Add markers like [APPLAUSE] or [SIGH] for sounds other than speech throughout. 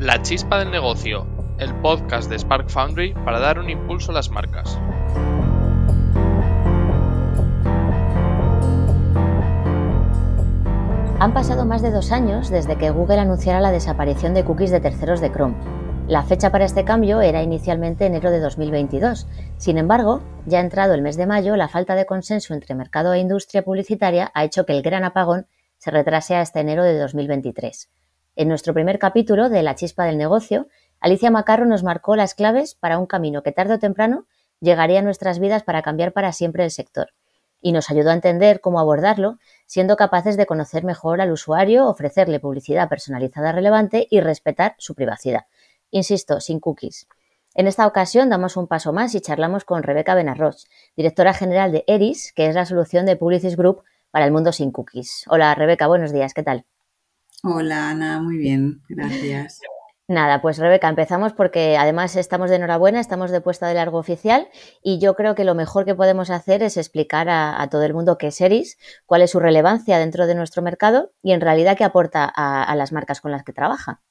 La chispa del negocio, el podcast de Spark Foundry para dar un impulso a las marcas. Han pasado más de dos años desde que Google anunciara la desaparición de cookies de terceros de Chrome. La fecha para este cambio era inicialmente enero de 2022. Sin embargo, ya entrado el mes de mayo, la falta de consenso entre mercado e industria publicitaria ha hecho que el gran apagón se retrase hasta enero de 2023. En nuestro primer capítulo de La chispa del negocio, Alicia Macarro nos marcó las claves para un camino que tarde o temprano llegaría a nuestras vidas para cambiar para siempre el sector. Y nos ayudó a entender cómo abordarlo, siendo capaces de conocer mejor al usuario, ofrecerle publicidad personalizada relevante y respetar su privacidad. Insisto, sin cookies. En esta ocasión damos un paso más y charlamos con Rebeca Benarroch, directora general de ERIS, que es la solución de Publicis Group para el mundo sin cookies. Hola Rebeca, buenos días, ¿qué tal? Hola Ana, muy bien, gracias. Nada, pues Rebeca, empezamos porque además estamos de enhorabuena, estamos de puesta de largo oficial y yo creo que lo mejor que podemos hacer es explicar a, todo el mundo qué es ERIS, cuál es su relevancia dentro de nuestro mercado y en realidad qué aporta a, las marcas con las que trabaja.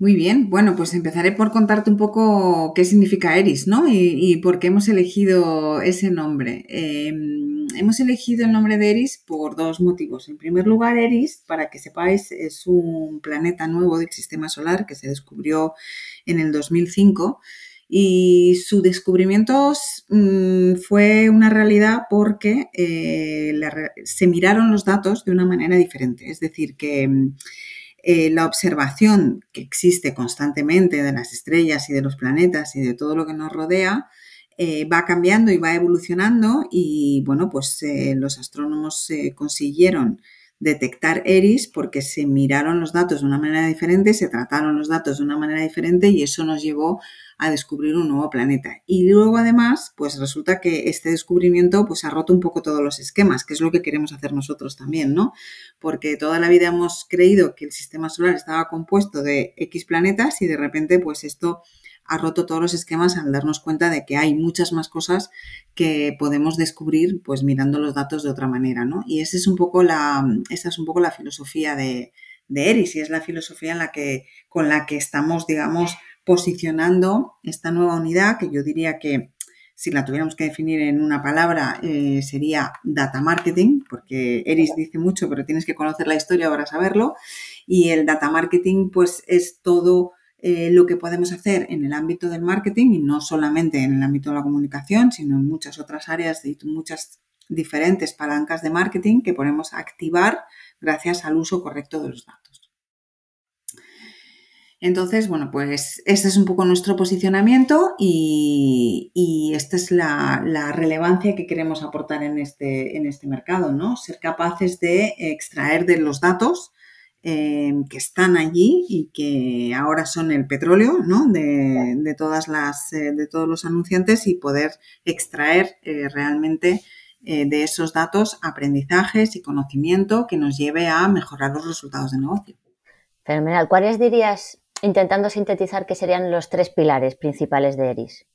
Muy bien, bueno, pues empezaré por contarte un poco qué significa ERIS, ¿no? Y, por qué hemos elegido ese nombre. Em, hemos elegido el nombre de Eris por dos motivos. En primer lugar, Eris, para que sepáis, es un planeta nuevo del sistema solar que se descubrió en el 2005 y su descubrimiento mm, fue una realidad porque eh, se miraron los datos de una manera diferente. Es decir, que mm, eh, la observación que existe constantemente de las estrellas y de los planetas y de todo lo que nos rodea eh, va cambiando y va evolucionando y bueno, pues eh, los astrónomos consiguieron detectar Eris porque se miraron los datos de una manera diferente, se trataron los datos de una manera diferente y eso nos llevó a descubrir un nuevo planeta. Y luego además, pues resulta que este descubrimiento pues ha roto un poco todos los esquemas, que es lo que queremos hacer nosotros también, ¿no? Porque toda la vida hemos creído que el sistema solar estaba compuesto de X planetas y de repente pues esto ha roto todos los esquemas al darnos cuenta de que hay muchas más cosas que podemos descubrir pues mirando los datos de otra manera, ¿no? Y esa es un poco la, esa es un poco la filosofía de, de Eris y es la filosofía en la que, con la que estamos, digamos, posicionando esta nueva unidad que yo diría que si la tuviéramos que definir en una palabra, eh, sería data marketing, porque Eris dice mucho, pero tienes que conocer la historia para saberlo. Y el data marketing, pues, es todo eh, lo que podemos hacer en el ámbito del marketing y no solamente en el ámbito de la comunicación, sino en muchas otras áreas y muchas diferentes palancas de marketing que podemos activar gracias al uso correcto de los datos. Entonces, bueno, pues este es un poco nuestro posicionamiento y, esta es la, la, relevancia que queremos aportar en este, en este mercado, ¿no? Ser capaces de extraer de los datos eh, que están allí y que ahora son el petróleo ¿no? de, todas las, eh, de todos los anunciantes y poder extraer eh, realmente de esos datos aprendizajes y conocimiento que nos lleve a mejorar los resultados de negocio. Fenomenal. ¿Cuáles dirías, intentando sintetizar, que serían los tres pilares principales de ERIS?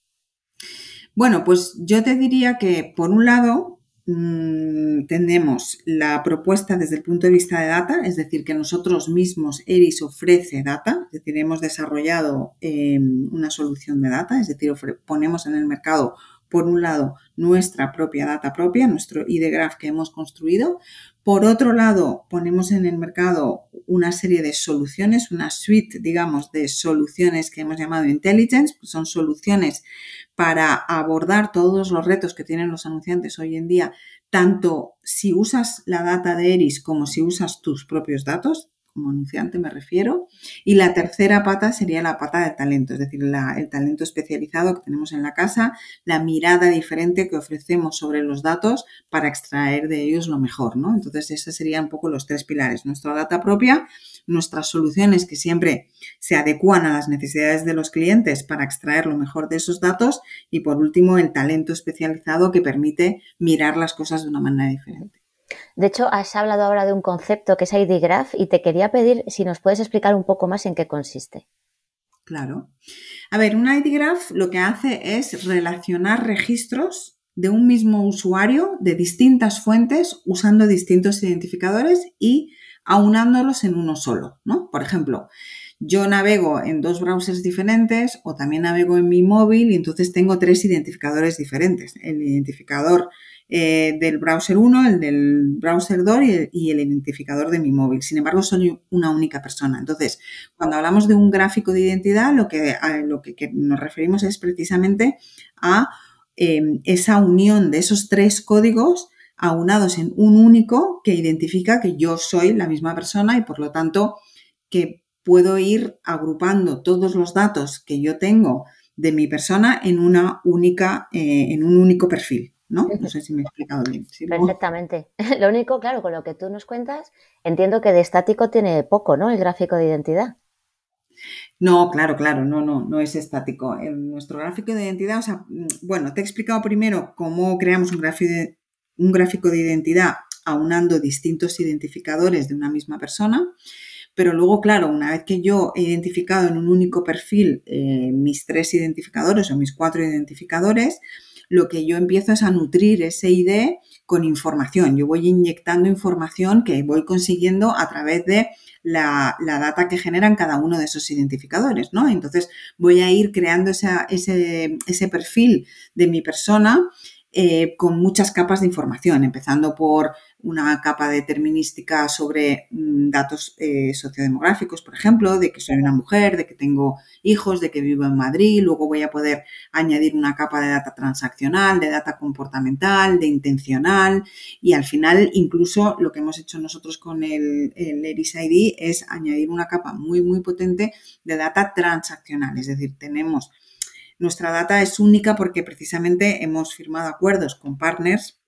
Bueno, pues yo te diría que, por un lado, Mm, tenemos la propuesta desde el punto de vista de data, es decir, que nosotros mismos, ERIS ofrece data, es decir, hemos desarrollado em, una solución de data, es decir, ponemos en el mercado, por un lado, nuestra propia data propia, nuestro ID Graph que hemos construido. Por otro lado, ponemos en el mercado una serie de soluciones, una suite, digamos, de soluciones que hemos llamado intelligence, son soluciones para abordar todos los retos que tienen los anunciantes hoy en día, tanto si usas la data de Eris como si usas tus propios datos, como anunciante me refiero. Y la tercera pata sería la pata del talento, es decir, el talento especializado que tenemos en la casa, la mirada diferente que ofrecemos sobre los datos para extraer de ellos lo mejor, ¿no? Entonces, esos serían un poco los tres pilares. Nuestra data propia, nuestras soluciones que siempre se adecuan a las necesidades de los clientes para extraer lo mejor de esos datos y por último el talento especializado que permite mirar las cosas de una manera diferente. De hecho, has hablado ahora de un concepto que es ID Graph y te quería pedir si nos puedes explicar un poco más en qué consiste. Claro. A ver, un ID Graph lo que hace es relacionar registros de un mismo usuario de distintas fuentes usando distintos identificadores y aunándolos en uno solo, ¿no? Por ejemplo, yo navego en dos browsers diferentes o también navego en mi móvil y entonces tengo tres identificadores diferentes. El identificador eh, del browser 1, el del browser 2 y el, identificador de mi móvil. Sin embargo, soy una única persona. Entonces, cuando hablamos de un gráfico de identidad, lo que, nos referimos es precisamente a em, esa unión de esos tres códigos aunados en un único que identifica que yo soy la misma persona y por lo tanto que puedo ir agrupando todos los datos que yo tengo de mi persona en una única, eh, en un único perfil. ¿No? No sé si me he explicado bien. Perfectamente. [LAUGHS] Lo único, claro, con lo que tú nos cuentas, entiendo que de estático tiene poco, ¿no? El gráfico de identidad. No, claro, claro, no, no, no es estático. En nuestro gráfico de identidad, o sea, mm, bueno, te he explicado primero cómo creamos un gráfico de, un gráfico de identidad aunando distintos identificadores de una misma persona. Pero luego, claro, una vez que yo he identificado en un único perfil eh, mis tres identificadores o mis cuatro identificadores, lo que yo empiezo es a nutrir ese ID con información. Yo voy inyectando información que voy consiguiendo a través de la, data que generan cada uno de esos identificadores, ¿no? Entonces voy a ir creando ese, ese perfil de mi persona eh, con muchas capas de información, empezando por una capa determinística sobre mm, datos eh, sociodemográficos, por ejemplo, de que soy una mujer, de que tengo hijos, de que vivo en Madrid. Luego voy a poder añadir una capa de data transaccional, de data comportamental, de intencional y al final incluso lo que hemos hecho nosotros con el, el es añadir una capa muy, muy potente de data transaccional. Es decir, tenemos nuestra data es única porque precisamente hemos firmado acuerdos con partners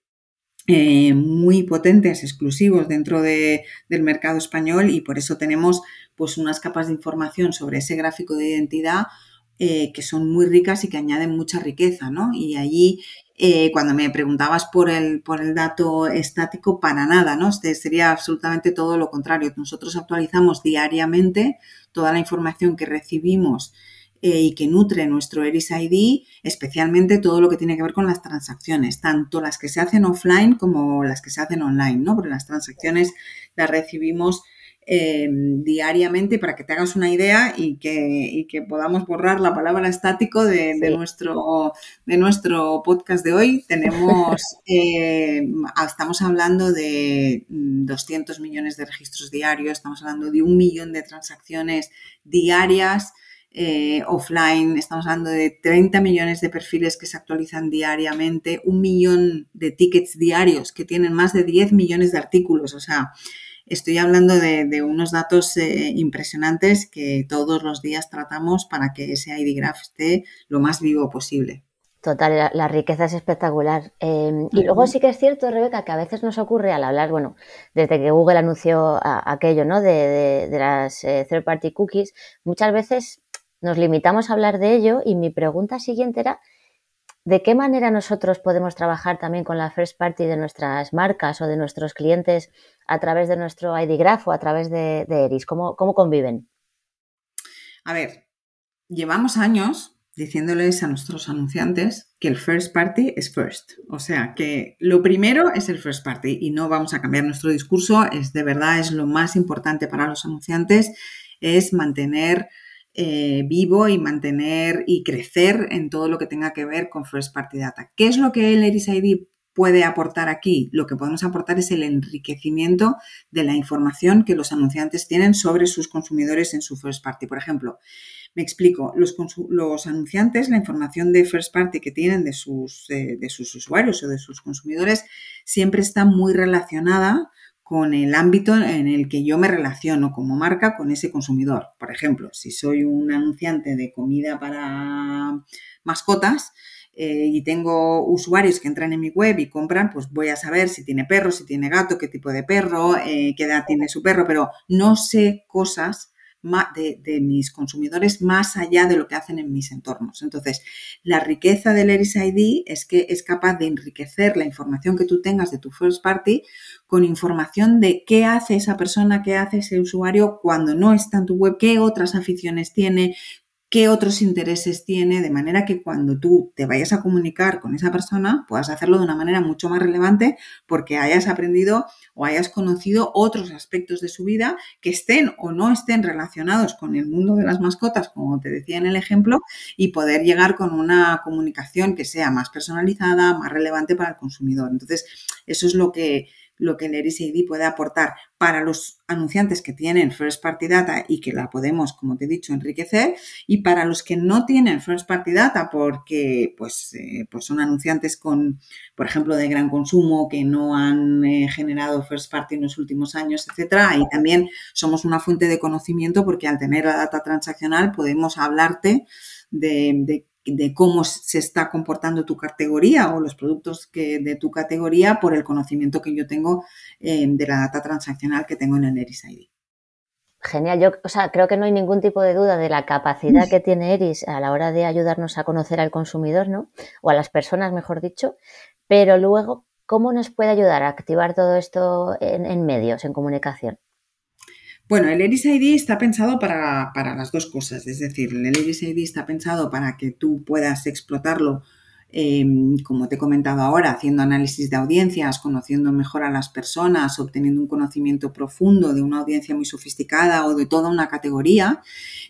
eh, muy potentes, exclusivos dentro del mercado español y por eso tenemos pues unas capas de información sobre ese gráfico de identidad eh, que son muy ricas y que añaden mucha riqueza, ¿no? Y allí, eh, cuando me preguntabas por el, por el dato estático, para nada, ¿no? Este sería absolutamente todo lo contrario. Nosotros actualizamos diariamente toda la información que recibimos eh, y que nutre nuestro Eris ID, especialmente todo lo que tiene que ver con las transacciones, tanto las que se hacen offline como las que se hacen online, ¿no? Porque las transacciones las recibimos eh, diariamente para que te hagas una idea y que, que, podamos borrar la palabra estático de, nuestro, de nuestro podcast de hoy. Tenemos, [LAUGHS] eh, estamos hablando de 200 millones de registros diarios, estamos hablando de un millón de transacciones diarias. Eh, offline, estamos hablando de 30 millones de perfiles que se actualizan diariamente, un millón de tickets diarios que tienen más de 10 millones de artículos. O sea, estoy hablando de, unos datos eh, impresionantes que todos los días tratamos para que ese ID Graph esté lo más vivo posible. Total, la, riqueza es espectacular. Em, y luego sí que es cierto, Rebeca, que a veces nos ocurre al hablar, bueno, desde que Google anunció aquello, ¿no? De, las eh, third party cookies, muchas veces nos limitamos a hablar de ello y mi pregunta siguiente era, ¿de qué manera nosotros podemos trabajar también con la first party de nuestras marcas o de nuestros clientes a través de nuestro ID Graph o a través de, Eris? ¿Cómo, ¿Cómo conviven? A ver, llevamos años diciéndoles a nuestros anunciantes que el first party es first. O sea, que lo primero es el first party y no vamos a cambiar nuestro discurso. Es de verdad, es lo más importante para los anunciantes, es mantener eh, vivo y mantener y crecer en todo lo que tenga que ver con First Party Data. ¿Qué es lo que el Eris ID puede aportar aquí? Lo que podemos aportar es el enriquecimiento de la información que los anunciantes tienen sobre sus consumidores en su First Party. Por ejemplo, me explico, los, anunciantes, la información de First Party que tienen eh, de sus usuarios o de sus consumidores siempre está muy relacionada con el ámbito en el que yo me relaciono como marca con ese consumidor. Por ejemplo, si soy un anunciante de comida para mascotas eh, y tengo usuarios que entran en mi web y compran, pues voy a saber si tiene perro, si tiene gato, qué tipo de perro, eh, qué edad tiene su perro, pero no sé cosas de, mis consumidores más allá de lo que hacen en mis entornos. Entonces, la riqueza del Eris ID es que es capaz de enriquecer la información que tú tengas de tu first party con información de qué hace esa persona, qué hace ese usuario cuando no está en tu web, qué otras aficiones tiene, qué otros intereses tiene, de manera que cuando tú te vayas a comunicar con esa persona puedas hacerlo de una manera mucho más relevante porque hayas aprendido o hayas conocido otros aspectos de su vida que estén o no estén relacionados con el mundo de las mascotas, como te decía en el ejemplo, y poder llegar con una comunicación que sea más personalizada, más relevante para el consumidor. Entonces, eso es lo que lo que el Eris ID puede aportar para los anunciantes que tienen First Party Data y que la podemos, como te he dicho, enriquecer, y para los que no tienen First Party Data porque pues, eh, pues son anunciantes con, por ejemplo, de gran consumo que no han eh, generado First Party en los últimos años, etcétera, y también somos una fuente de conocimiento porque al tener la data transaccional podemos hablarte de de cómo se está comportando tu categoría o los productos que, de tu categoría por el conocimiento que yo tengo eh, de la data transaccional que tengo en el Eris ID. Genial, yo o sea, creo que no hay ningún tipo de duda de la capacidad que tiene Eris a la hora de ayudarnos a conocer al consumidor, ¿no? O a las personas, mejor dicho, pero luego, ¿cómo nos puede ayudar a activar todo esto en medios, en comunicación? Bueno, el Eris ID está pensado para, para, las dos cosas, es decir, el Eris ID está pensado para que tú puedas explotarlo Em, como te he comentado ahora, haciendo análisis de audiencias, conociendo mejor a las personas, obteniendo un conocimiento profundo de una audiencia muy sofisticada o de toda una categoría.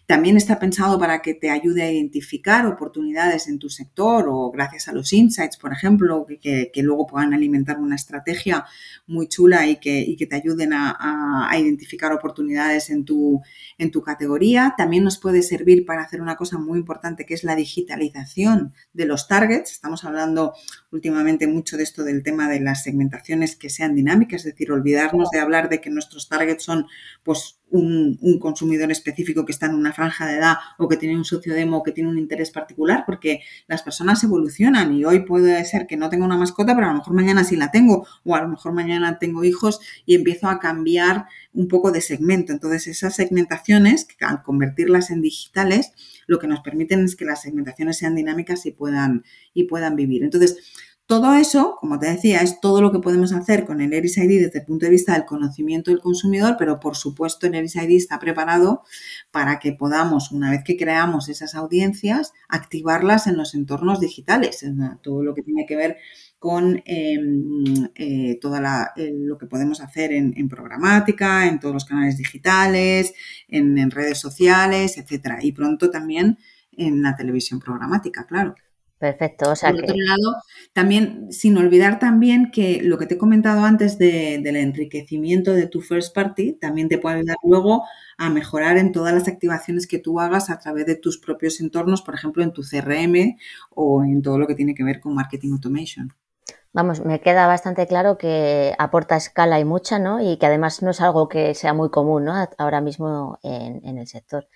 También está pensado para que te ayude a identificar oportunidades en tu sector o gracias a los insights, por ejemplo, que, luego puedan alimentar una estrategia muy chula y que, te ayuden a, identificar oportunidades en tu, en tu categoría. También nos puede servir para hacer una cosa muy importante que es la digitalización de los targets Estamos hablando últimamente mucho de esto del tema de las segmentaciones que sean dinámicas, es decir, olvidarnos de hablar de que nuestros targets son pues un, consumidor específico que está en una franja de edad o que tiene un socio demo o que tiene un interés particular, porque las personas evolucionan y hoy puede ser que no tenga una mascota, pero a lo mejor mañana sí la tengo, o a lo mejor mañana tengo hijos y empiezo a cambiar un poco de segmento. Entonces, esas segmentaciones, al convertirlas en digitales, lo que nos permiten es que las segmentaciones sean dinámicas y puedan, y puedan vivir. Entonces, todo eso, como te decía, es todo lo que podemos hacer con el Eris ID desde el punto de vista del conocimiento del consumidor, pero por supuesto el Eris ID está preparado para que podamos, una vez que creamos esas audiencias, activarlas en los entornos digitales, todo lo que tiene que ver con em, eh, todo lo que podemos hacer en, programática, en todos los canales digitales, en, en redes sociales, etcétera. Y pronto también en la televisión programática, claro. Perfecto. O sea Por otro lado, también, sin olvidar también que lo que te he comentado antes del enriquecimiento de tu first party, también te puede ayudar luego a mejorar en todas las activaciones que tú hagas a través de tus propios entornos, por ejemplo, en tu CRM o en todo lo que tiene que ver con marketing automation. Vamos, me queda bastante claro que aporta escala y mucha, ¿no? Y que además no es algo que sea muy común, ¿no? Ahora mismo en el sector.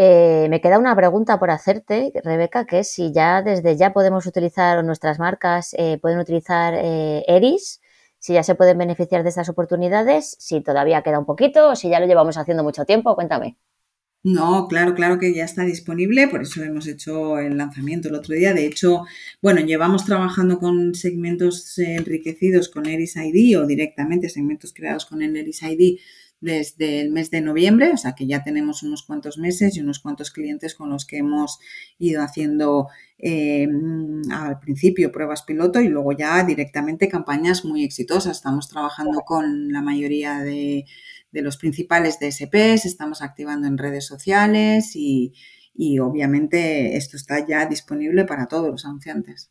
Eh, me queda una pregunta por hacerte, Rebeca, que es si ya desde ya podemos utilizar nuestras marcas, eh, pueden utilizar eh, Eris, si ya se pueden beneficiar de estas oportunidades, si todavía queda un poquito o si ya lo llevamos haciendo mucho tiempo, cuéntame. No, claro, claro que ya está disponible, por eso hemos hecho el lanzamiento el otro día. De hecho, bueno, llevamos trabajando con segmentos enriquecidos con Eris ID o directamente segmentos creados con el Eris ID desde el mes de noviembre, o sea que ya tenemos unos cuantos meses y unos cuantos clientes con los que hemos ido haciendo eh, al principio pruebas piloto y luego ya directamente campañas muy exitosas. Estamos trabajando con la mayoría de, los principales DSPs, estamos activando en redes sociales y, y obviamente esto está ya disponible para todos los anunciantes.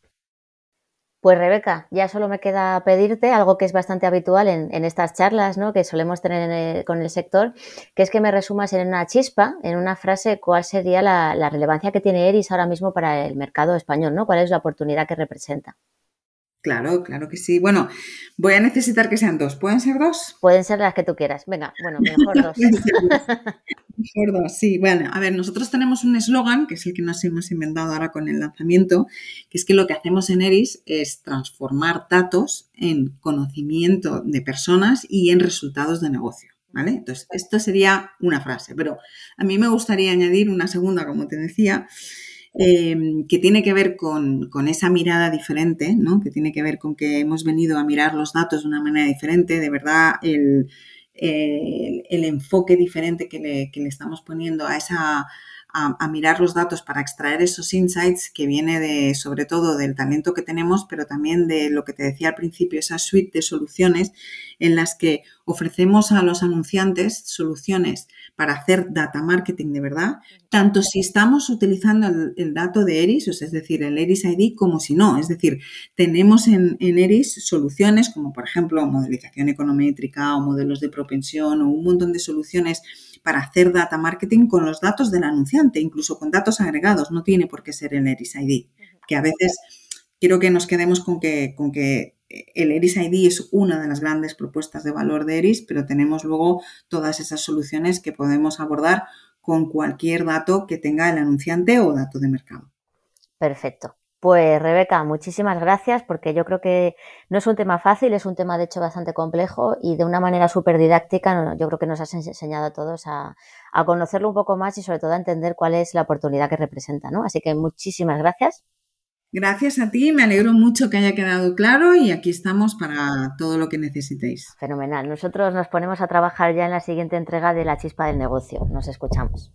Pues Rebeca, ya solo me queda pedirte algo que es bastante habitual en, estas charlas ¿no? que solemos tener con el sector, que es que me resumas en una chispa, en una frase, cuál sería la, la, relevancia que tiene Eris ahora mismo para el mercado español, ¿no? ¿Cuál es la oportunidad que representa? Claro, claro que sí. Bueno, voy a necesitar que sean dos. ¿Pueden ser dos? Pueden ser las que tú quieras. Venga, bueno, mejor [LAUGHS] dos. mejor dos, sí. Bueno, a ver, nosotros tenemos un eslogan, que es el que nos hemos inventado ahora con el lanzamiento, que es que lo que hacemos en Eris es transformar datos en conocimiento de personas y en resultados de negocio. ¿Vale? Entonces, esto sería una frase, pero a mí me gustaría añadir una segunda, como te decía, Em, que tiene que ver con, esa mirada diferente, ¿no? que tiene que ver con que hemos venido a mirar los datos de una manera diferente, de verdad el, enfoque diferente que le, estamos poniendo a esa, a, mirar los datos para extraer esos insights que viene de, sobre todo del talento que tenemos, pero también de lo que te decía al principio, esa suite de soluciones en las que ofrecemos a los anunciantes soluciones para hacer data marketing de verdad, tanto si estamos utilizando el, dato de Eris, es decir, el Eris ID, como si no. Es decir, tenemos en, en Eris soluciones como, por ejemplo, modelización econométrica o modelos de propensión o un montón de soluciones para hacer data marketing con los datos del anunciante, incluso con datos agregados, no tiene por qué ser el Eris ID, que a veces quiero que nos quedemos con que, con que el Eris ID es una de las grandes propuestas de valor de Eris, pero tenemos luego todas esas soluciones que podemos abordar con cualquier dato que tenga el anunciante o dato de mercado. Perfecto. Pues Rebeca, muchísimas gracias porque yo creo que no es un tema fácil, es un tema de hecho bastante complejo y de una manera súper didáctica yo creo que nos has enseñado a todos a, conocerlo un poco más y sobre todo a entender cuál es la oportunidad que representa. ¿no? Así que muchísimas gracias. Gracias a ti, me alegro mucho que haya quedado claro y aquí estamos para todo lo que necesitéis. Fenomenal. Nosotros nos ponemos a trabajar ya en la siguiente entrega de La Chispa del Negocio. Nos escuchamos.